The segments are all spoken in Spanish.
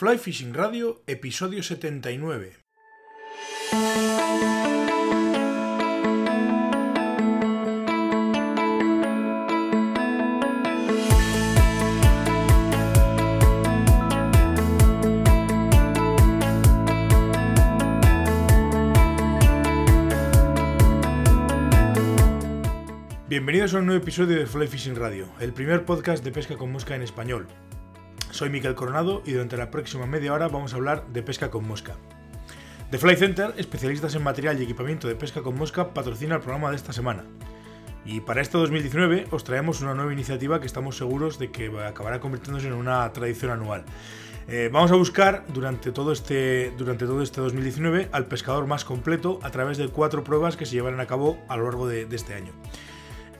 Fly Fishing Radio, episodio 79. Bienvenidos a un nuevo episodio de Fly Fishing Radio, el primer podcast de pesca con mosca en español. Soy Miquel Coronado y durante la próxima media hora vamos a hablar de pesca con mosca. The Fly Center, especialistas en material y equipamiento de pesca con mosca, patrocina el programa de esta semana. Y para este 2019 os traemos una nueva iniciativa que estamos seguros de que acabará convirtiéndose en una tradición anual. Eh, vamos a buscar durante todo, este, durante todo este 2019 al pescador más completo a través de cuatro pruebas que se llevarán a cabo a lo largo de este año.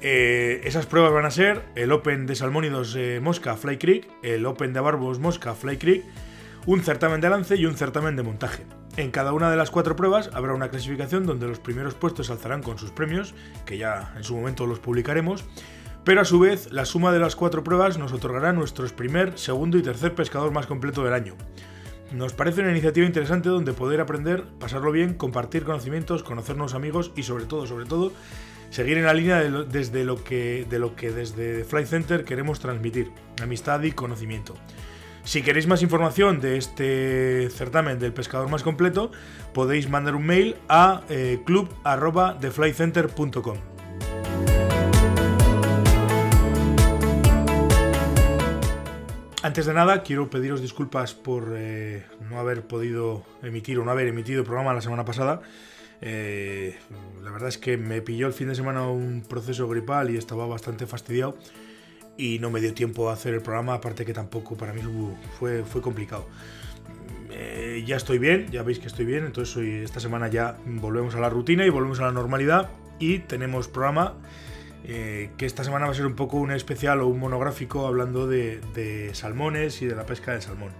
Eh, esas pruebas van a ser el Open de Salmónidos eh, Mosca Fly Creek, el Open de Barbos Mosca Fly Creek, un certamen de lance y un certamen de montaje. En cada una de las cuatro pruebas habrá una clasificación donde los primeros puestos alzarán con sus premios, que ya en su momento los publicaremos, pero a su vez la suma de las cuatro pruebas nos otorgará nuestro primer, segundo y tercer pescador más completo del año. Nos parece una iniciativa interesante donde poder aprender, pasarlo bien, compartir conocimientos, conocernos amigos y sobre todo, sobre todo, seguir en la línea de lo, desde lo que, de lo desde Flight Center queremos transmitir, amistad y conocimiento. Si queréis más información de este certamen del pescador más completo, podéis mandar un mail a eh, club.theflycenter.com. Antes de nada, quiero pediros disculpas por eh, no haber podido emitir o no haber emitido el programa la semana pasada. Eh, la verdad es que me pilló el fin de semana un proceso gripal y estaba bastante fastidiado y no me dio tiempo a hacer el programa, aparte que tampoco para mí fue, fue complicado. Eh, ya estoy bien, ya veis que estoy bien, entonces esta semana ya volvemos a la rutina y volvemos a la normalidad y tenemos programa eh, que esta semana va a ser un poco un especial o un monográfico hablando de, salmones y de la pesca del salmón.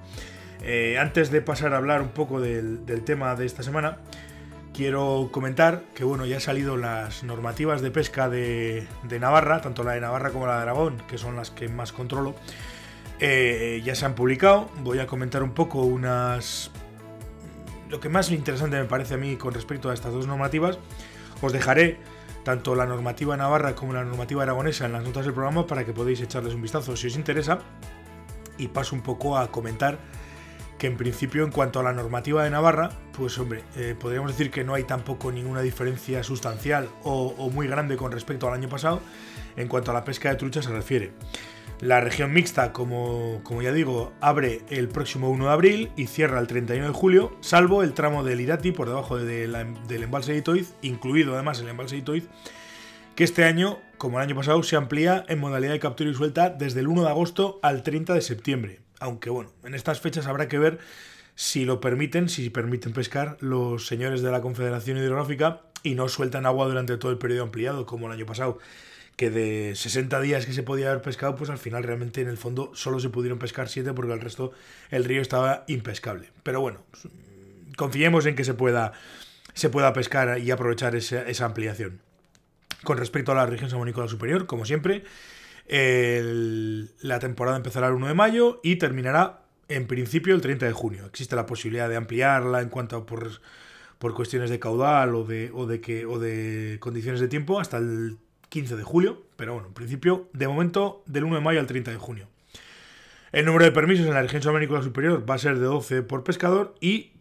antes de pasar a hablar un poco del tema de esta semana, quiero comentar que bueno, ya han salido las normativas de pesca de, Navarra, tanto la de Navarra como la de Aragón, que son las que más controlo. Eh, ya se han publicado. Voy a comentar un poco unas. Lo que más interesante me parece a mí con respecto a estas dos normativas. Os dejaré tanto la normativa navarra como la normativa aragonesa en las notas del programa para que podáis echarles un vistazo si os interesa. Y paso un poco a comentar que en principio en cuanto a la normativa de Navarra, pues hombre, eh, podríamos decir que no hay tampoco ninguna diferencia sustancial o, muy grande con respecto al año pasado en cuanto a la pesca de trucha se refiere. La región mixta, como, como, ya digo, abre el próximo 1 de abril y cierra el 31 de julio, salvo el tramo del Irati por debajo del embalse de Itoiz, incluido además el embalse de Itoiz, que este año, como el año pasado, se amplía en modalidad de captura y suelta desde el 1 de agosto al 30 de septiembre. Aunque bueno, en estas fechas habrá que ver si lo permiten, si permiten pescar los señores de la Confederación Hidrográfica y no sueltan agua durante todo el periodo ampliado, como el año pasado, que de 60 días que se podía haber pescado, pues al final realmente en el fondo solo se pudieron pescar 7 porque el resto el río estaba impescable. Pero bueno, confiemos en que se pueda, se pueda pescar y aprovechar esa, ampliación. Con respecto a la región salmonícola superior, como siempre, la temporada empezará el 1 de mayo y terminará en principio el 30 de junio. Existe la posibilidad de ampliarla en cuanto a por, por cuestiones de caudal o de, o, de que, o de condiciones de tiempo hasta el 15 de julio, pero bueno, en principio, de momento, del 1 de mayo al 30 de junio. El número de permisos en la región subamericana superior va a ser de 12 por pescador y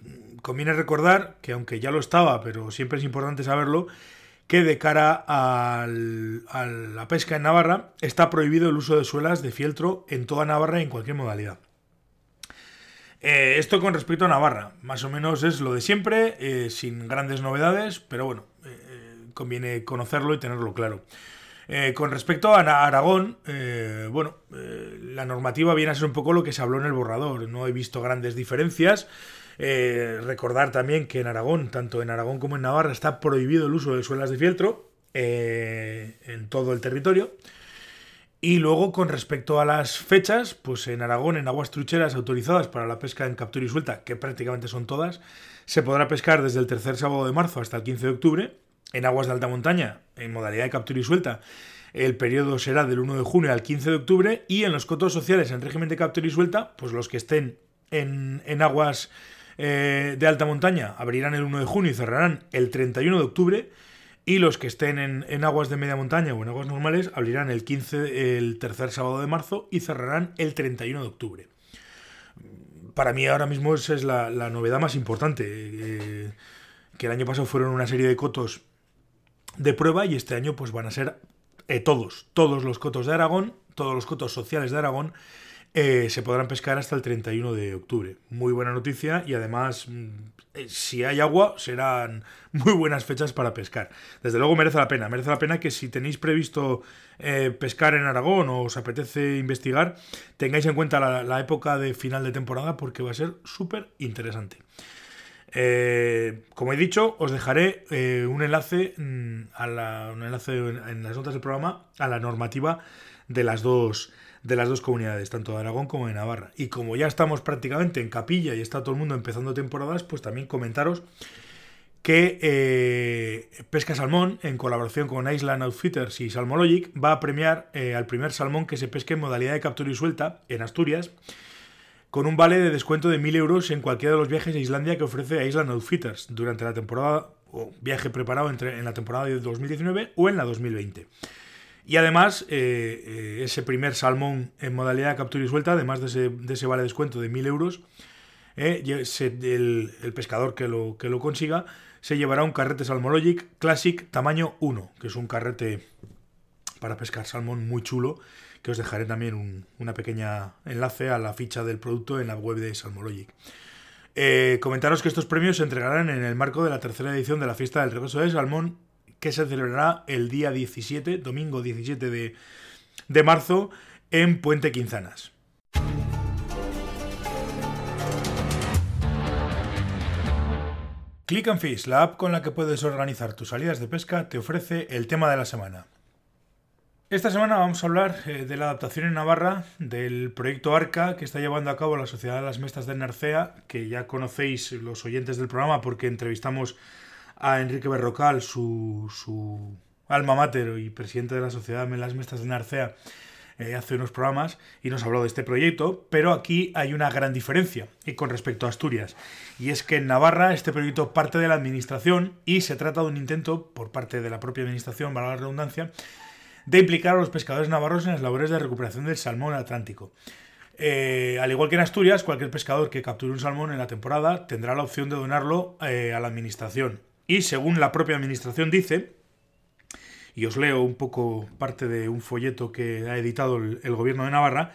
conviene recordar que aunque ya lo estaba, pero siempre es importante saberlo, que de cara a la pesca en Navarra está prohibido el uso de suelas de fieltro en toda Navarra y en cualquier modalidad. Eh, esto con respecto a Navarra, más o menos es lo de siempre, eh, sin grandes novedades, pero bueno, eh, conviene conocerlo y tenerlo claro. con respecto a Aragón, bueno, la normativa viene a ser un poco lo que se habló en el borrador, no he visto grandes diferencias. Eh, recordar también que en Aragón, tanto en Aragón como en Navarra, está prohibido el uso de suelas de fieltro eh, en todo el territorio. Y luego, con respecto a las fechas, pues en Aragón, en aguas trucheras autorizadas para la pesca en captura y suelta, que prácticamente son todas, se podrá pescar desde el tercer sábado de marzo hasta el 15 de octubre. En aguas de alta montaña, en modalidad de captura y suelta, el periodo será del 1 de junio al 15 de octubre. Y en los cotos sociales en régimen de captura y suelta, pues los que estén en, aguas eh, de alta montaña abrirán el 1 de junio y cerrarán el 31 de octubre. Y los que estén en, aguas de media montaña o en aguas normales abrirán el 15, el tercer sábado de marzo y cerrarán el 31 de octubre. Para mí ahora mismo esa es la, novedad más importante. Eh, que el año pasado fueron una serie de cotos de prueba y este año pues van a ser eh, todos, todos los cotos de Aragón, todos los cotos sociales de Aragón eh, se podrán pescar hasta el 31 de octubre. Muy buena noticia y además, mm, eh, si hay agua, serán muy buenas fechas para pescar. Desde luego merece la pena. Merece la pena que si tenéis previsto eh, pescar en Aragón o os apetece investigar, tengáis en cuenta la, época de final de temporada porque va a ser súper interesante. como he dicho, os dejaré un enlace, mm, a un enlace en las notas del programa a la normativa de las dos de las dos comunidades, tanto de Aragón como de Navarra. Y como ya estamos prácticamente en capilla y está todo el mundo empezando temporadas, pues también comentaros que eh, Pesca Salmón, en colaboración con Island Outfitters y Salmologic, va a premiar eh, al primer salmón que se pesque en modalidad de captura y suelta en Asturias, con un vale de descuento de 1.000 euros en cualquiera de los viajes a Islandia que ofrece Island Outfitters durante la temporada o viaje preparado entre, en la temporada de 2019 o en la 2020. Y además, eh, eh, ese primer salmón en modalidad de captura y suelta, además de ese, de ese vale descuento de 1.000 euros, eh, el, pescador que lo, que lo consiga se llevará un carrete Salmologic Classic tamaño 1, que es un carrete para pescar salmón muy chulo, que os dejaré también un una pequeña enlace a la ficha del producto en la web de Salmologic. comentaros que estos premios se entregarán en el marco de la tercera edición de la fiesta del regreso de salmón que se celebrará el día 17, domingo 17 de, de marzo, en Puente Quinzanas. Click and Fish, la app con la que puedes organizar tus salidas de pesca, te ofrece el tema de la semana. Esta semana vamos a hablar eh, de la adaptación en Navarra del proyecto ARCA que está llevando a cabo la Sociedad de las Mestas de Narcea, que ya conocéis los oyentes del programa porque entrevistamos a Enrique Berrocal, su, alma mater y presidente de la Sociedad de las de Narcea, eh, hace unos programas y nos habló de este proyecto, pero aquí hay una gran diferencia y con respecto a Asturias. Y es que en Navarra este proyecto parte de la administración y se trata de un intento por parte de la propia administración, para la redundancia, de implicar a los pescadores navarros en las labores de recuperación del salmón atlántico. Eh, al igual que en Asturias, cualquier pescador que capture un salmón en la temporada tendrá la opción de donarlo eh, a la administración y según la propia administración dice, y os leo un poco parte de un folleto que ha editado el, gobierno de Navarra,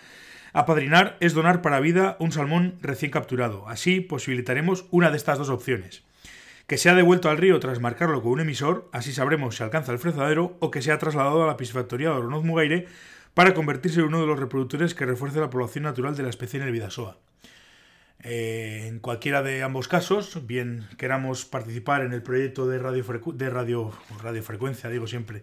apadrinar es donar para vida un salmón recién capturado. Así posibilitaremos una de estas dos opciones. Que sea devuelto al río tras marcarlo con un emisor, así sabremos si alcanza el frezadero, o que sea trasladado a la piscifactoría de Oronoz Mugaire para convertirse en uno de los reproductores que refuerce la población natural de la especie en el Vidasoa. Eh, en cualquiera de ambos casos, bien queramos participar en el proyecto de, de radio, radiofrecuencia, digo siempre,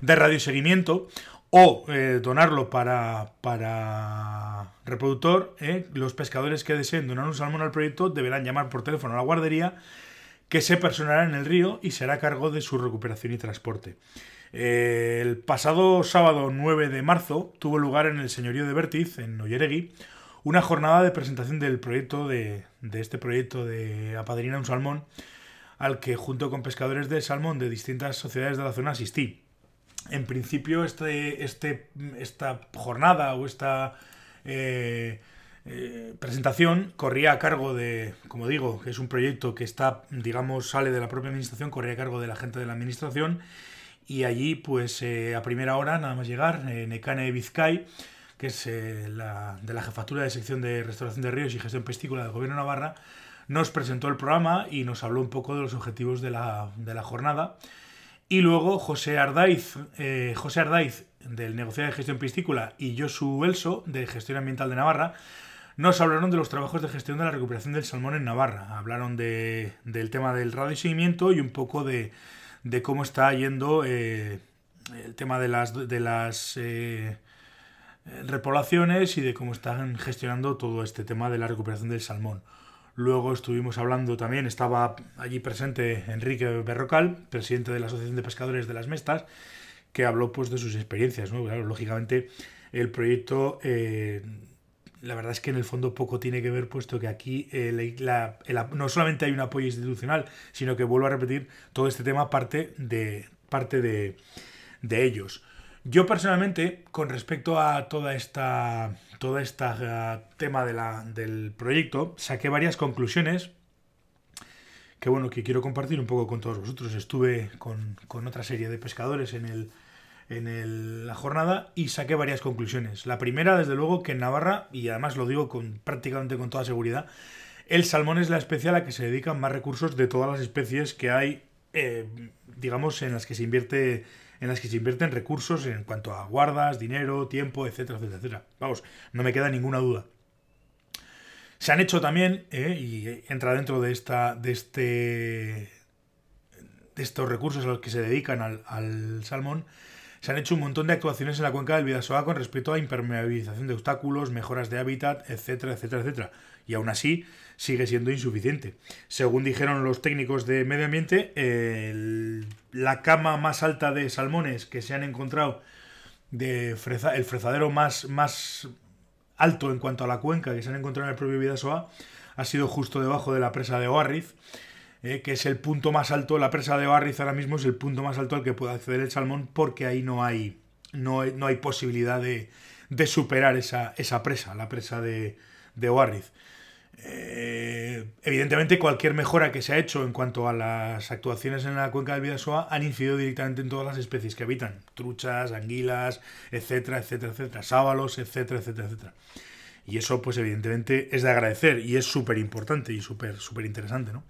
de radioseguimiento, o eh, donarlo para, para reproductor, eh, los pescadores que deseen donar un salmón al proyecto deberán llamar por teléfono a la guardería que se personará en el río y será cargo de su recuperación y transporte. el pasado sábado 9 de marzo tuvo lugar en el señorío de Bertiz, en Olleregui, una jornada de presentación del proyecto de, este proyecto de Apadrina un Salmón, al que junto con pescadores de salmón de distintas sociedades de la zona asistí. En principio, este, este, esta jornada o esta eh, eh, presentación corría a cargo de, como digo, que es un proyecto que está, digamos, sale de la propia administración, corría a cargo de la gente de la administración. Y allí, pues eh, a primera hora, nada más llegar, Necane Vizcay, que es eh, la, de la Jefatura de Sección de Restauración de Ríos y Gestión Pestícola del Gobierno de Navarra, nos presentó el programa y nos habló un poco de los objetivos de la, jornada. Y luego José Ardaiz, eh, José Ardaiz del Negociado de Gestión Piscícola y Josu Elso de Gestión Ambiental de Navarra nos hablaron de los trabajos de gestión de la recuperación del salmón en Navarra. Hablaron de, del tema del radio y seguimiento y un poco de, de cómo está yendo eh, el tema de las, de las eh, repoblaciones y de cómo están gestionando todo este tema de la recuperación del salmón. Luego estuvimos hablando también, estaba allí presente Enrique Berrocal, presidente de la Asociación de Pescadores de las Mestas, que habló pues de sus experiencias. lógicamente el proyecto eh, la verdad es que en el fondo poco tiene que ver, puesto que aquí eh, no solamente hay un apoyo institucional, sino que vuelvo a repetir, todo este tema parte de, parte de, de ellos. Yo personalmente, con respecto a toda esta, toda esta uh, tema del proyecto, saqué varias conclusiones que bueno, que quiero compartir un poco con todos vosotros. Estuve con, con otra serie de pescadores en el, en la jornada y saqué varias conclusiones. La primera, desde luego, que en Navarra, y además lo digo con prácticamente con toda seguridad, el salmón es la especie a la que se dedican más recursos de todas las especies que hay, eh, digamos, en las que se invierte en las que se invierten recursos en cuanto a guardas, dinero, tiempo, etcétera, etcétera, etcétera. Vamos, no me queda ninguna duda. Se han hecho también, eh, y entra dentro de esta. de este. de estos recursos a los que se dedican al, al salmón, se han hecho un montón de actuaciones en la cuenca del Vidasoa con respecto a impermeabilización de obstáculos, mejoras de hábitat, etcétera, etcétera, etcétera. Y aún así sigue siendo insuficiente. Según dijeron los técnicos de medio ambiente, la cama más alta de salmones que se han encontrado, de el frezadero más, más alto en cuanto a la cuenca que se han encontrado en el propio Vidasoa, ha sido justo debajo de la presa de Oarriz eh, que es el punto más alto, la presa de Barriz ahora mismo es el punto más alto al que puede acceder el salmón porque ahí no hay, no, no hay posibilidad de, de superar esa, esa, presa, la presa de, de Oarriz. Eh, evidentemente, cualquier mejora que se ha hecho en cuanto a las actuaciones en la cuenca del Vidasoa han incidido directamente en todas las especies que habitan: truchas, anguilas, etcétera, etcétera, etcétera, sábalos, etcétera, etcétera, etcétera. Y eso, pues, evidentemente, es de agradecer y es súper importante y súper, súper interesante, ¿no?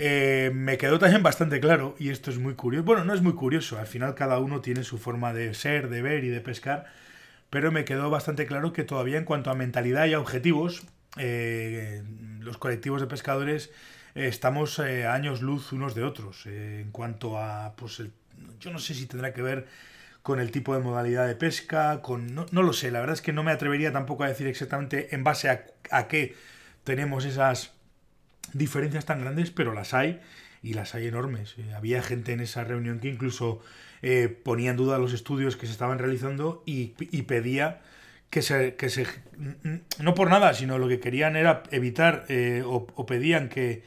Eh, me quedó también bastante claro, y esto es muy curioso, bueno, no es muy curioso, al final cada uno tiene su forma de ser, de ver y de pescar, pero me quedó bastante claro que todavía en cuanto a mentalidad y a objetivos, eh, los colectivos de pescadores eh, estamos a años luz unos de otros. en cuanto a, pues, yo no sé si tendrá que ver con el tipo de modalidad de pesca, con no, lo sé, la verdad es que no me atrevería tampoco a decir exactamente en base a qué tenemos esas diferencias tan grandes, pero las hay y las hay enormes. Eh, había gente en esa reunión que incluso eh, ponía en duda los estudios que se estaban realizando y, pedía que se, que se... No por nada, sino lo que querían era evitar eh, o, pedían que,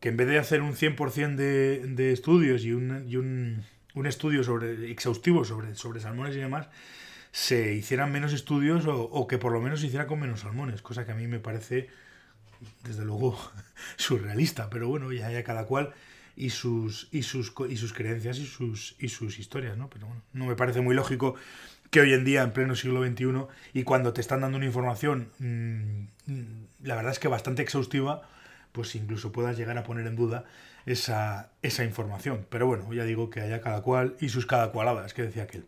que, en vez de hacer un 100% de, de estudios y, un, y un, un, estudio sobre, exhaustivo sobre, sobre salmones y demás, se hicieran menos estudios o, o que por lo menos se hiciera con menos salmones, cosa que a mí me parece desde luego surrealista, pero bueno, ya, ya cada cual y sus, y sus, y sus creencias y sus, y sus historias, ¿no? Pero bueno, no me parece muy lógico que hoy en día, en pleno siglo XXI, y cuando te están dando una información, mm, la verdad es que bastante exhaustiva, pues incluso puedas llegar a poner en duda esa, esa información. Pero bueno, ya digo que haya cada cual y sus cada cualadas, que decía aquel.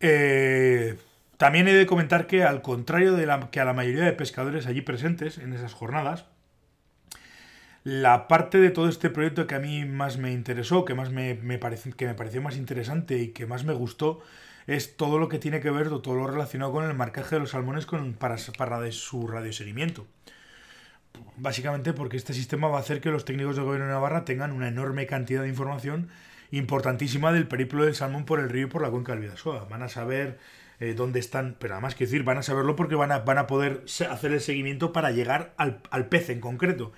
Eh, también he de comentar que, al contrario de la, que a la mayoría de pescadores allí presentes en esas jornadas, la parte de todo este proyecto que a mí más me interesó, que más me, parece, que me pareció más interesante y que más me gustó, es todo lo que tiene que ver, todo lo relacionado con el marcaje de los salmones con, para, para su radioseguimiento. Básicamente porque este sistema va a hacer que los técnicos del gobierno de Navarra tengan una enorme cantidad de información importantísima del periplo del salmón por el río y por la cuenca del Vidasoa. Van a saber eh, dónde están, pero además que decir, van a saberlo porque van a, van a poder hacer el seguimiento para llegar al, pez en concreto.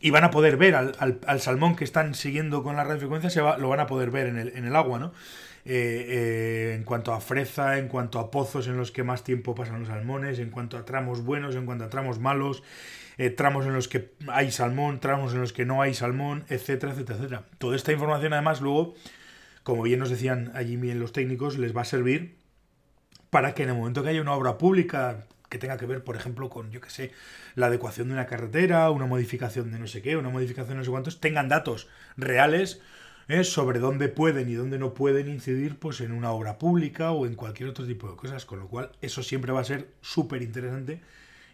Y van a poder ver al, salmón que están siguiendo con la radiofrecuencia, se va, lo van a poder ver en el, en el agua, ¿no? Eh, eh, en cuanto a freza, en cuanto a pozos en los que más tiempo pasan los salmones, en cuanto a tramos buenos, en cuanto a tramos malos, tramos en los que hay salmón, tramos en los que no hay salmón, etcétera, etcétera, etcétera. Toda esta información además luego, como bien nos decían allí los técnicos, les va a servir para que en el momento que haya una obra pública que tenga que ver, por ejemplo, con, yo qué sé, la adecuación de una carretera, una modificación de no sé qué, una modificación de no sé cuántos, tengan datos reales ¿eh? sobre dónde pueden y dónde no pueden incidir pues, en una obra pública o en cualquier otro tipo de cosas, con lo cual eso siempre va a ser súper interesante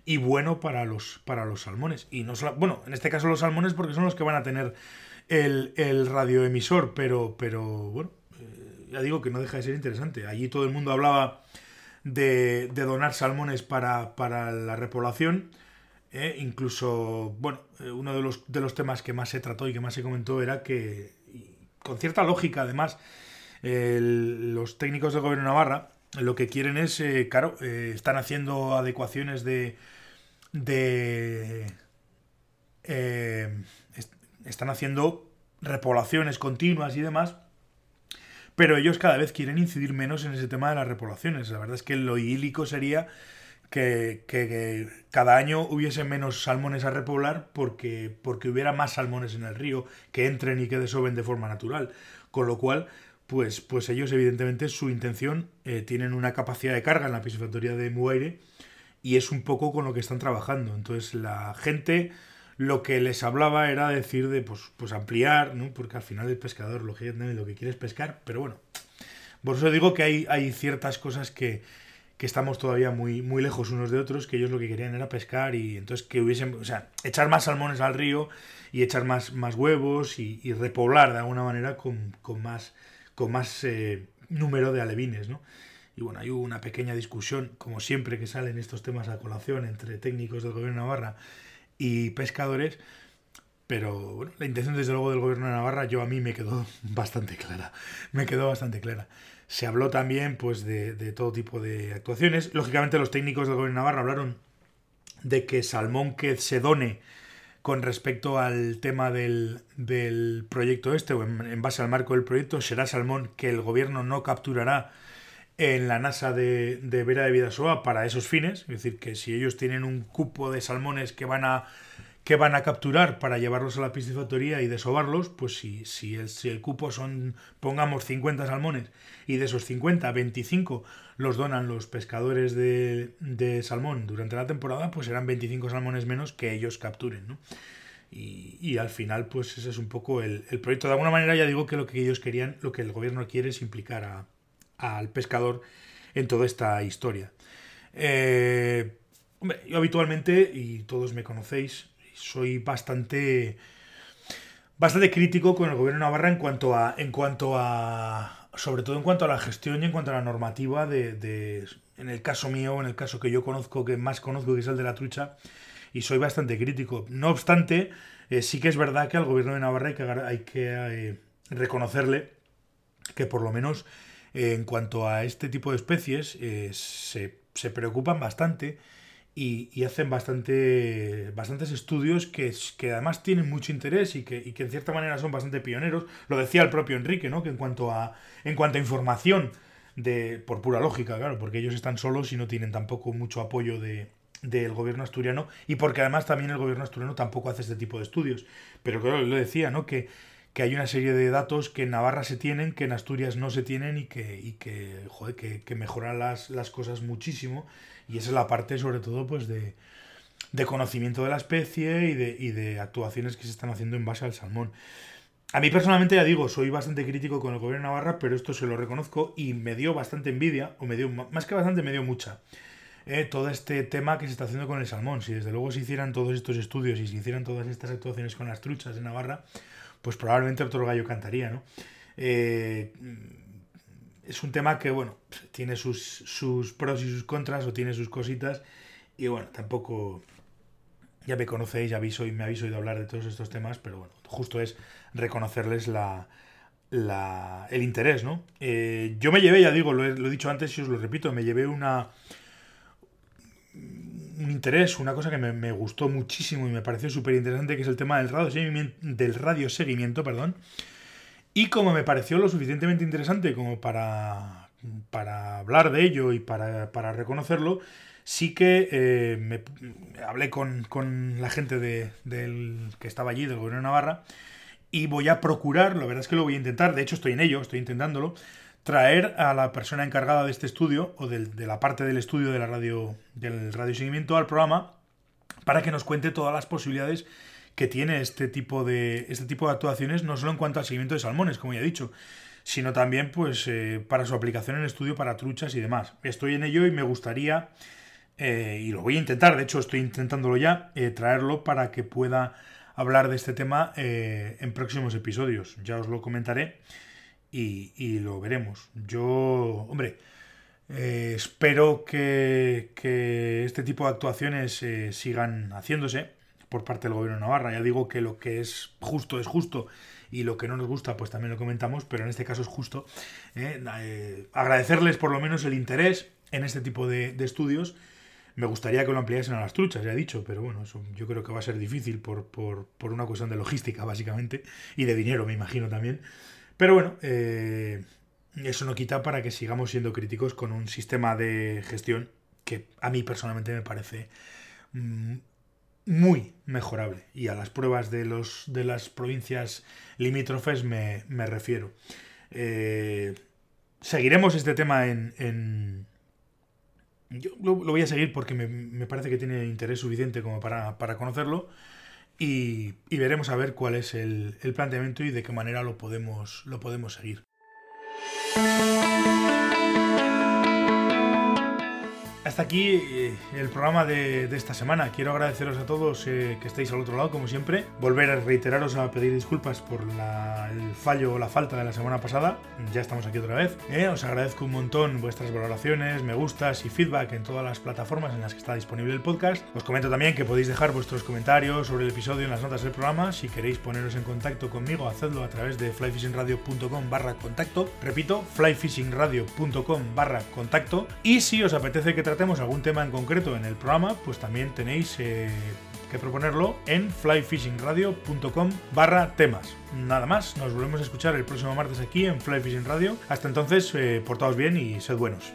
y bueno para los, para los salmones. Y no solo, bueno, en este caso los salmones porque son los que van a tener el, el radioemisor, pero, pero bueno, eh, ya digo que no deja de ser interesante. Allí todo el mundo hablaba de, donar salmones para, la repoblación. Eh, incluso, bueno, eh, uno de los, de los temas que más se trató y que más se comentó era que, con cierta lógica además, los técnicos del gobierno Navarra lo que quieren es, eh, claro, están haciendo adecuaciones de... de están haciendo repoblaciones continuas y demás, pero ellos cada vez quieren incidir menos en ese tema de las repoblaciones. La verdad es que lo idílico sería que, que, cada año hubiese menos salmones a repoblar porque, porque hubiera más salmones en el río que entren y que desoben de forma natural. Con lo cual, pues, pues ellos evidentemente su intención eh, tienen una capacidad de carga en la piscifactoría de Muaire y es un poco con lo que están trabajando. Entonces la gente lo que les hablaba era decir de pues, pues ampliar, ¿no? porque al final el pescador lo que, lo que quiere es pescar, pero bueno, por eso digo que hay, hay ciertas cosas que, que estamos todavía muy, muy lejos unos de otros, que ellos lo que querían era pescar y entonces que hubiesen, o sea, echar más salmones al río y echar más, más huevos y, y repoblar de alguna manera con, con más con más eh, número de alevines, ¿no? Y bueno, hay una pequeña discusión, como siempre que salen estos temas a colación entre técnicos del gobierno de Navarra y pescadores, pero bueno, la intención desde luego del gobierno de Navarra yo a mí me quedó bastante clara, me quedó bastante clara. Se habló también pues de, de todo tipo de actuaciones. Lógicamente los técnicos del gobierno de Navarra hablaron de que salmón que se done con respecto al tema del, del proyecto este, o en, base al marco del proyecto, será salmón que el gobierno no capturará en la NASA de, de Vera de Vidasoa para esos fines. Es decir, que si ellos tienen un cupo de salmones que van a que van a capturar para llevarlos a la piscifactoría y desovarlos, pues si, si, el, si el cupo son, pongamos, 50 salmones y de esos 50, 25 los donan los pescadores de, de salmón durante la temporada, pues serán 25 salmones menos que ellos capturen, ¿no? Y, y, al final, pues ese es un poco el, el, proyecto. De alguna manera ya digo que lo que ellos querían, lo que el gobierno quiere es implicar a, al pescador en toda esta historia. Eh, yo habitualmente, y todos me conocéis, soy bastante bastante crítico con el gobierno de Navarra en cuanto a en cuanto a sobre todo en cuanto a la gestión y en cuanto a la normativa de, de en el caso mío en el caso que yo conozco que más conozco que es el de la trucha y soy bastante crítico no obstante eh, sí que es verdad que al gobierno de Navarra hay que, hay que eh, reconocerle que por lo menos en cuanto a este tipo de especies eh, se, se preocupan bastante y, hacen bastante, bastantes estudios que, que además tienen mucho interés y que, y que, en cierta manera son bastante pioneros. Lo decía el propio Enrique, ¿no? que en cuanto a, en cuanto a información, de, por pura lógica, claro, porque ellos están solos y no tienen tampoco mucho apoyo de, del gobierno asturiano y porque además también el gobierno asturiano tampoco hace este tipo de estudios. Pero claro, lo decía, ¿no? Que, que hay una serie de datos que en Navarra se tienen, que en Asturias no se tienen y que, que mejoran las, las cosas muchísimo y esa es la parte, sobre todo, pues de, de conocimiento de la especie y de, y de actuaciones que se están haciendo en base al salmón. A mí personalmente, ya digo, soy bastante crítico con el gobierno de Navarra, pero esto se lo reconozco y me dio bastante envidia, o me dio, más que bastante, me dio mucha. Eh, todo este tema que se está haciendo con el salmón. Si desde luego se hicieran todos estos estudios y se hicieran todas estas actuaciones con las truchas de Navarra, pues probablemente otro gallo cantaría, ¿no? Eh, es un tema que, bueno, tiene sus, sus pros y sus contras o tiene sus cositas. Y bueno, tampoco ya me conocéis, ya y me habéis oído hablar de todos estos temas, pero bueno, justo es reconocerles la, la, el interés, ¿no? Eh, yo me llevé, ya digo, lo he, dicho antes y os lo repito, me llevé una un interés, una cosa que me, gustó muchísimo y me pareció súper interesante, que es el tema del radio seguimiento, del perdón, y como me pareció lo suficientemente interesante como para, para hablar de ello y para, para reconocerlo, sí que eh, me, hablé con, con, la gente de, del, que estaba allí, del gobierno de Navarra, y voy a procurar, la verdad es que lo voy a intentar, de hecho estoy en ello, estoy intentándolo, traer a la persona encargada de este estudio, o de la parte del estudio de la radio, del radio seguimiento al programa, para que nos cuente todas las posibilidades que tiene este tipo de, este tipo de actuaciones, no solo en cuanto al seguimiento de salmones, como ya he dicho, sino también pues, eh, para su aplicación en estudio para truchas y demás. Estoy en ello y me gustaría, eh, y lo voy a intentar, de hecho estoy intentándolo ya, eh, traerlo para que pueda hablar de este tema en próximos episodios. Ya os lo comentaré y, y lo veremos. Yo, hombre, eh, espero que, que, este tipo de actuaciones sigan haciéndose por parte del gobierno de Navarra. Ya digo que lo que es justo es justo y lo que no nos gusta pues también lo comentamos, pero en este caso es justo ¿eh? Eh, agradecerles por lo menos el interés en este tipo de, estudios. Me gustaría que lo ampliasen a las truchas, ya he dicho, pero bueno, eso yo creo que va a ser difícil por, por, una cuestión de logística, básicamente, y de dinero, me imagino también. Pero bueno, eh, eso no quita para que sigamos siendo críticos con un sistema de gestión que a mí personalmente me parece mm, muy mejorable. Y a las pruebas de, los, de las provincias limítrofes me, refiero. Eh, seguiremos este tema en... Yo lo, voy a seguir porque me, parece que tiene interés suficiente como para, conocerlo. Y, veremos a ver cuál es el, el, planteamiento y de qué manera lo podemos, lo podemos seguir. Hasta aquí eh, el programa de, esta semana. Quiero agradeceros a todos eh, que estéis al otro lado, como siempre. Volver a reiteraros a pedir disculpas por el fallo o la falta de la semana pasada. Ya estamos aquí otra vez. Eh, os agradezco un montón vuestras valoraciones, me gustas y feedback en todas las plataformas en las que está disponible el podcast. Os comento también que podéis dejar vuestros comentarios sobre el episodio en las notas del programa. Si queréis poneros en contacto conmigo, hacedlo a través de flyfishingradio.com barra contacto. Repito, flyfishingradio.com barra contacto. Y si os apetece que tratemos algún tema en concreto en el programa, pues también tenéis eh, que proponerlo en flyfishingradio.com barra temas. Nada más, nos volvemos a escuchar el próximo martes aquí en Fly Fishing Radio. Hasta entonces, eh, portaos bien y sed buenos.